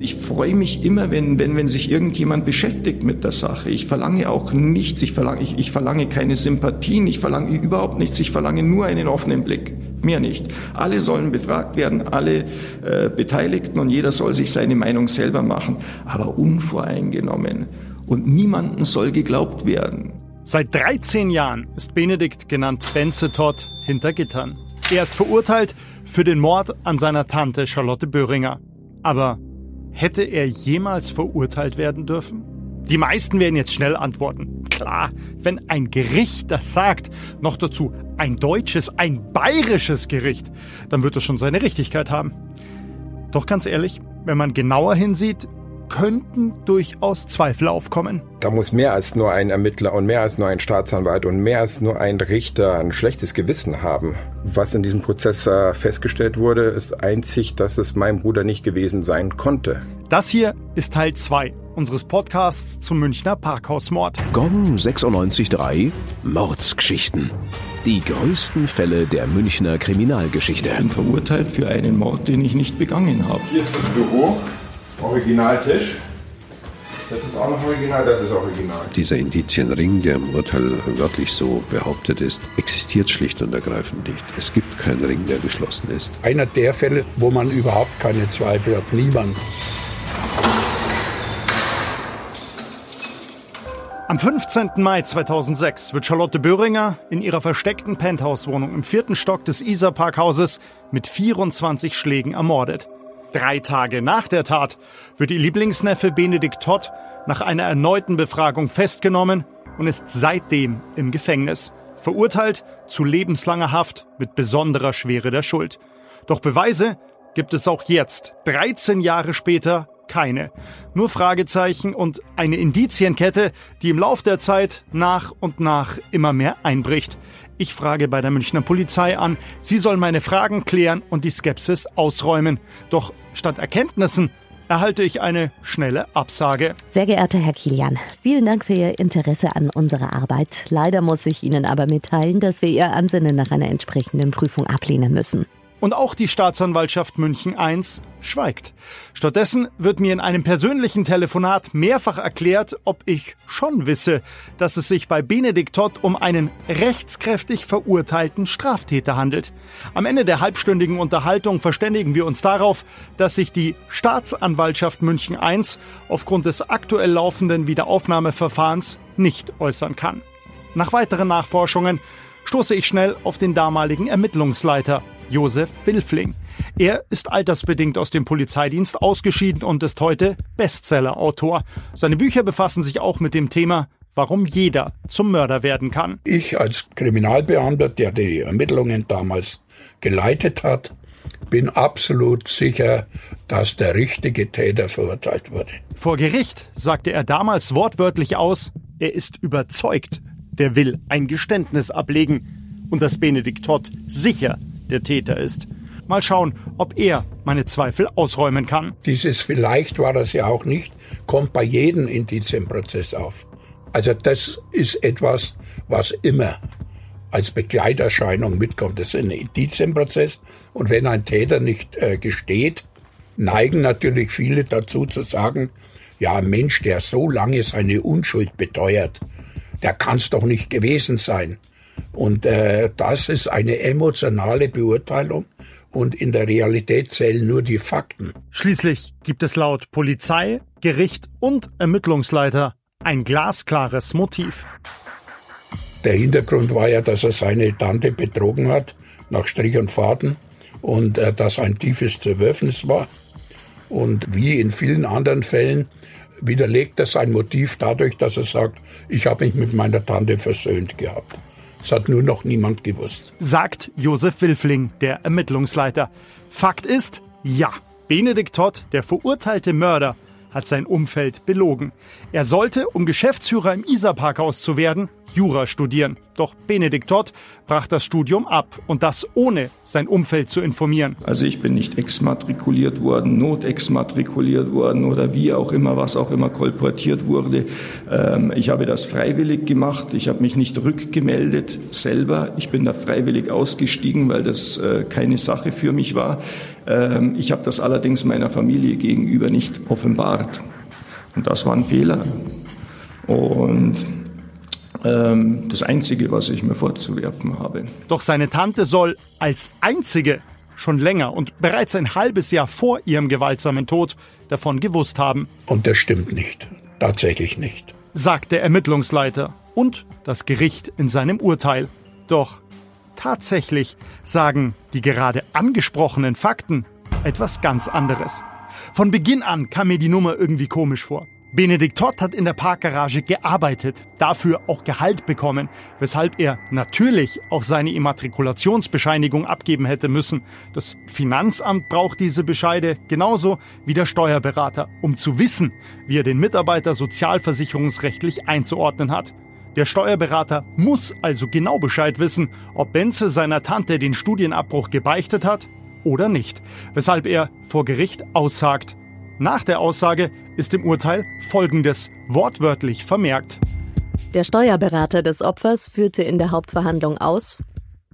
Ich freue mich immer, wenn, wenn, wenn sich irgendjemand beschäftigt mit der Sache. Ich verlange auch nichts, ich verlange, ich, ich verlange keine Sympathien, ich verlange überhaupt nichts, ich verlange nur einen offenen Blick. Mehr nicht. Alle sollen befragt werden, alle äh, Beteiligten und jeder soll sich seine Meinung selber machen, aber unvoreingenommen. Und niemandem soll geglaubt werden. Seit 13 Jahren ist Benedikt genannt Benze hinter Gittern. Er ist verurteilt für den Mord an seiner Tante Charlotte Böhringer. Aber Hätte er jemals verurteilt werden dürfen? Die meisten werden jetzt schnell antworten. Klar, wenn ein Gericht das sagt, noch dazu ein deutsches, ein bayerisches Gericht, dann wird es schon seine Richtigkeit haben. Doch ganz ehrlich, wenn man genauer hinsieht, könnten durchaus Zweifel aufkommen. Da muss mehr als nur ein Ermittler und mehr als nur ein Staatsanwalt und mehr als nur ein Richter ein schlechtes Gewissen haben. Was in diesem Prozess äh, festgestellt wurde, ist einzig, dass es mein Bruder nicht gewesen sein konnte. Das hier ist Teil 2 unseres Podcasts zum Münchner Parkhausmord. Gong 96.3 Mordsgeschichten. Die größten Fälle der Münchner Kriminalgeschichte. Ich bin verurteilt für einen Mord, den ich nicht begangen habe. Hier ist das Büro. Originaltisch. Das ist auch noch original, das ist original. Dieser Indizienring, der im Urteil wörtlich so behauptet ist, existiert schlicht und ergreifend nicht. Es gibt keinen Ring, der geschlossen ist. Einer der Fälle, wo man überhaupt keine Zweifel hat. Niemand. Am 15. Mai 2006 wird Charlotte Böhringer in ihrer versteckten Penthouse-Wohnung im vierten Stock des Isar-Parkhauses mit 24 Schlägen ermordet. Drei Tage nach der Tat wird ihr Lieblingsneffe Benedikt Todd nach einer erneuten Befragung festgenommen und ist seitdem im Gefängnis, verurteilt zu lebenslanger Haft mit besonderer Schwere der Schuld. Doch Beweise gibt es auch jetzt, 13 Jahre später, keine. Nur Fragezeichen und eine Indizienkette, die im Lauf der Zeit nach und nach immer mehr einbricht. Ich frage bei der Münchner Polizei an, sie soll meine Fragen klären und die Skepsis ausräumen. Doch statt Erkenntnissen erhalte ich eine schnelle Absage. Sehr geehrter Herr Kilian, vielen Dank für Ihr Interesse an unserer Arbeit. Leider muss ich Ihnen aber mitteilen, dass wir Ihr Ansinnen nach einer entsprechenden Prüfung ablehnen müssen. Und auch die Staatsanwaltschaft München I schweigt. Stattdessen wird mir in einem persönlichen Telefonat mehrfach erklärt, ob ich schon wisse, dass es sich bei Benedikt Todd um einen rechtskräftig verurteilten Straftäter handelt. Am Ende der halbstündigen Unterhaltung verständigen wir uns darauf, dass sich die Staatsanwaltschaft München I aufgrund des aktuell laufenden Wiederaufnahmeverfahrens nicht äußern kann. Nach weiteren Nachforschungen stoße ich schnell auf den damaligen Ermittlungsleiter Josef Wilfling. Er ist altersbedingt aus dem Polizeidienst ausgeschieden und ist heute Bestsellerautor. Seine Bücher befassen sich auch mit dem Thema, warum jeder zum Mörder werden kann. Ich als Kriminalbeamter, der die Ermittlungen damals geleitet hat, bin absolut sicher, dass der richtige Täter verurteilt wurde. Vor Gericht sagte er damals wortwörtlich aus, er ist überzeugt, der will ein Geständnis ablegen und dass Benedikt Todd sicher der Täter ist. Mal schauen, ob er meine Zweifel ausräumen kann. Dieses vielleicht war das ja auch nicht, kommt bei jedem Indizienprozess auf. Also das ist etwas, was immer als Begleiterscheinung mitkommt. Das ist ein Indizienprozess. Und wenn ein Täter nicht äh, gesteht, neigen natürlich viele dazu zu sagen, ja, ein Mensch, der so lange seine Unschuld beteuert, der kann es doch nicht gewesen sein. Und äh, das ist eine emotionale Beurteilung und in der Realität zählen nur die Fakten. Schließlich gibt es laut Polizei, Gericht und Ermittlungsleiter ein glasklares Motiv. Der Hintergrund war ja, dass er seine Tante betrogen hat, nach Strich und Faden, und äh, dass ein tiefes Zerwürfnis war. Und wie in vielen anderen Fällen widerlegt er sein Motiv dadurch, dass er sagt, ich habe mich mit meiner Tante versöhnt gehabt. Das hat nur noch niemand gewusst. Sagt Josef Wilfling, der Ermittlungsleiter. Fakt ist, ja, Benedikt Todd, der verurteilte Mörder, hat sein Umfeld belogen. Er sollte, um Geschäftsführer im Isar-Parkhaus zu werden, Jura studieren. Doch Benedikt Todd brach das Studium ab und das ohne sein Umfeld zu informieren. Also ich bin nicht exmatrikuliert worden, notexmatrikuliert worden oder wie auch immer, was auch immer kolportiert wurde. Ähm, ich habe das freiwillig gemacht. Ich habe mich nicht rückgemeldet selber. Ich bin da freiwillig ausgestiegen, weil das äh, keine Sache für mich war. Ähm, ich habe das allerdings meiner Familie gegenüber nicht offenbart. Und das war ein Fehler. Und das Einzige, was ich mir vorzuwerfen habe. Doch seine Tante soll als einzige schon länger und bereits ein halbes Jahr vor ihrem gewaltsamen Tod davon gewusst haben. Und das stimmt nicht. Tatsächlich nicht. Sagt der Ermittlungsleiter und das Gericht in seinem Urteil. Doch tatsächlich sagen die gerade angesprochenen Fakten etwas ganz anderes. Von Beginn an kam mir die Nummer irgendwie komisch vor. Benedikt Todd hat in der Parkgarage gearbeitet, dafür auch Gehalt bekommen, weshalb er natürlich auch seine Immatrikulationsbescheinigung abgeben hätte müssen. Das Finanzamt braucht diese Bescheide genauso wie der Steuerberater, um zu wissen, wie er den Mitarbeiter sozialversicherungsrechtlich einzuordnen hat. Der Steuerberater muss also genau Bescheid wissen, ob Benze seiner Tante den Studienabbruch gebeichtet hat oder nicht, weshalb er vor Gericht aussagt, nach der Aussage ist im Urteil Folgendes wortwörtlich vermerkt. Der Steuerberater des Opfers führte in der Hauptverhandlung aus,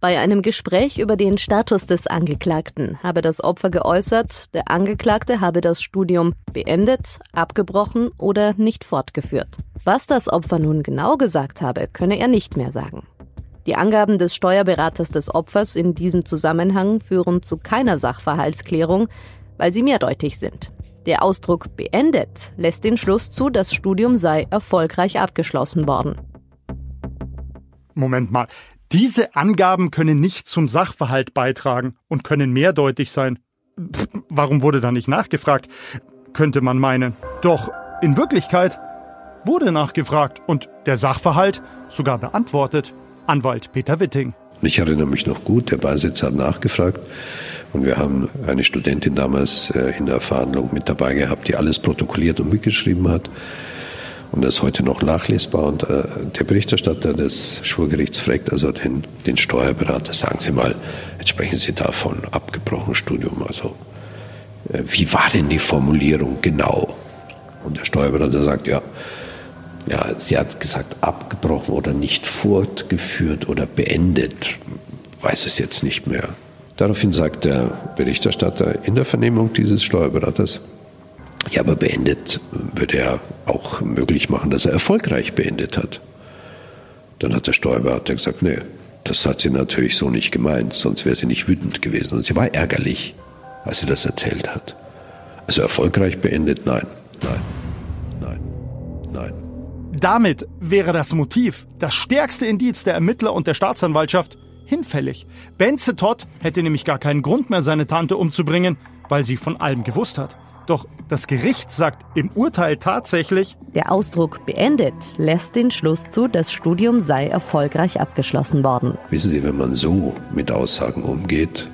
bei einem Gespräch über den Status des Angeklagten habe das Opfer geäußert, der Angeklagte habe das Studium beendet, abgebrochen oder nicht fortgeführt. Was das Opfer nun genau gesagt habe, könne er nicht mehr sagen. Die Angaben des Steuerberaters des Opfers in diesem Zusammenhang führen zu keiner Sachverhaltsklärung, weil sie mehrdeutig sind. Der Ausdruck beendet lässt den Schluss zu, das Studium sei erfolgreich abgeschlossen worden. Moment mal, diese Angaben können nicht zum Sachverhalt beitragen und können mehrdeutig sein. Pff, warum wurde da nicht nachgefragt? Könnte man meinen. Doch in Wirklichkeit wurde nachgefragt und der Sachverhalt sogar beantwortet. Anwalt Peter Witting. Ich erinnere mich noch gut, der Beisitzer hat nachgefragt und wir haben eine Studentin damals äh, in der Verhandlung mit dabei gehabt, die alles protokolliert und mitgeschrieben hat. Und das ist heute noch nachlesbar. Und äh, der Berichterstatter des Schwurgerichts fragt also den, den Steuerberater, sagen Sie mal, jetzt sprechen Sie da von abgebrochenem Studium. Also, äh, wie war denn die Formulierung genau? Und der Steuerberater sagt, ja, ja, sie hat gesagt, abgebrochen oder nicht fortgeführt oder beendet. Weiß es jetzt nicht mehr. Daraufhin sagt der Berichterstatter in der Vernehmung dieses Steuerberaters, ja, aber beendet würde er auch möglich machen, dass er erfolgreich beendet hat. Dann hat der Steuerberater gesagt, nee, das hat sie natürlich so nicht gemeint, sonst wäre sie nicht wütend gewesen. Und sie war ärgerlich, als sie das erzählt hat. Also erfolgreich beendet, nein, nein, nein, nein. Damit wäre das Motiv das stärkste Indiz der Ermittler und der Staatsanwaltschaft hinfällig. Benze Todd hätte nämlich gar keinen Grund mehr, seine Tante umzubringen, weil sie von allem gewusst hat. Doch das Gericht sagt im Urteil tatsächlich, der Ausdruck beendet lässt den Schluss zu, das Studium sei erfolgreich abgeschlossen worden. Wissen Sie, wenn man so mit Aussagen umgeht,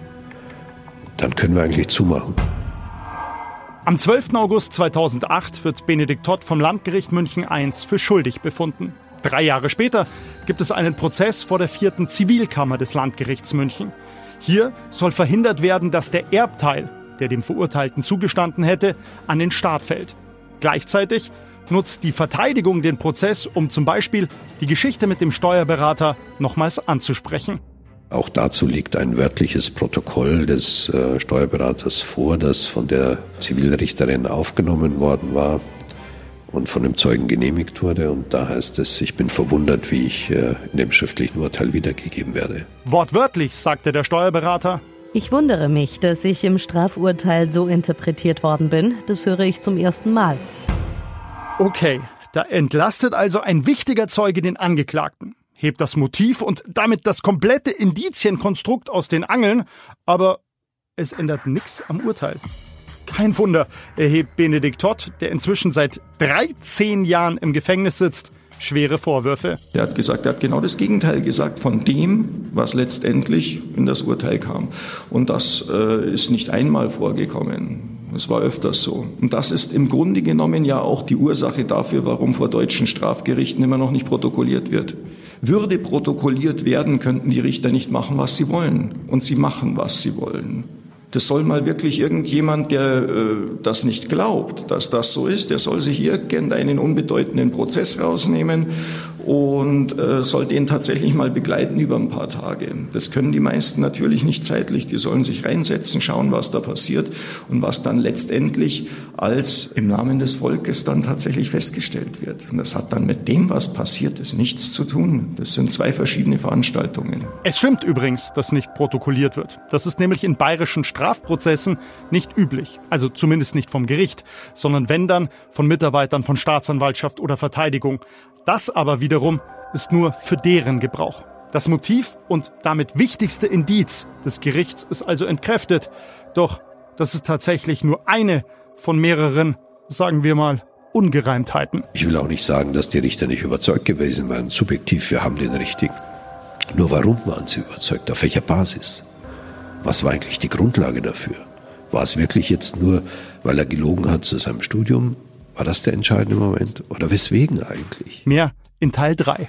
dann können wir eigentlich zumachen. Am 12. August 2008 wird Benedikt Todd vom Landgericht München I für schuldig befunden. Drei Jahre später gibt es einen Prozess vor der vierten Zivilkammer des Landgerichts München. Hier soll verhindert werden, dass der Erbteil, der dem Verurteilten zugestanden hätte, an den Staat fällt. Gleichzeitig nutzt die Verteidigung den Prozess, um zum Beispiel die Geschichte mit dem Steuerberater nochmals anzusprechen. Auch dazu liegt ein wörtliches Protokoll des äh, Steuerberaters vor, das von der Zivilrichterin aufgenommen worden war und von dem Zeugen genehmigt wurde. Und da heißt es, ich bin verwundert, wie ich äh, in dem schriftlichen Urteil wiedergegeben werde. Wortwörtlich, sagte der Steuerberater. Ich wundere mich, dass ich im Strafurteil so interpretiert worden bin. Das höre ich zum ersten Mal. Okay, da entlastet also ein wichtiger Zeuge den Angeklagten, hebt das Motiv und damit das komplette Indizienkonstrukt aus den Angeln, aber es ändert nichts am Urteil. Kein Wunder, erhebt Benedikt Todd, der inzwischen seit 13 Jahren im Gefängnis sitzt, schwere Vorwürfe. Er hat gesagt, er hat genau das Gegenteil gesagt von dem, was letztendlich in das Urteil kam. Und das äh, ist nicht einmal vorgekommen. Es war öfters so. Und das ist im Grunde genommen ja auch die Ursache dafür, warum vor deutschen Strafgerichten immer noch nicht protokolliert wird. Würde protokolliert werden, könnten die Richter nicht machen, was sie wollen. Und sie machen, was sie wollen. Das soll mal wirklich irgendjemand, der äh, das nicht glaubt, dass das so ist, der soll sich irgendeinen unbedeutenden Prozess rausnehmen und äh, soll den tatsächlich mal begleiten über ein paar Tage. Das können die meisten natürlich nicht zeitlich. Die sollen sich reinsetzen, schauen, was da passiert und was dann letztendlich als im Namen des Volkes dann tatsächlich festgestellt wird. Und das hat dann mit dem, was passiert ist, nichts zu tun. Das sind zwei verschiedene Veranstaltungen. Es stimmt übrigens, dass nicht protokolliert wird. Das ist nämlich in bayerischen Strafprozessen nicht üblich. Also zumindest nicht vom Gericht, sondern wenn dann von Mitarbeitern von Staatsanwaltschaft oder Verteidigung. Das aber wiederum ist nur für deren Gebrauch. Das Motiv und damit wichtigste Indiz des Gerichts ist also entkräftet. Doch das ist tatsächlich nur eine von mehreren, sagen wir mal, Ungereimtheiten. Ich will auch nicht sagen, dass die Richter nicht überzeugt gewesen waren. Subjektiv, wir haben den richtigen. Nur warum waren sie überzeugt? Auf welcher Basis? Was war eigentlich die Grundlage dafür? War es wirklich jetzt nur, weil er gelogen hat zu seinem Studium? War das der entscheidende Moment? Oder weswegen eigentlich? Mehr in Teil 3.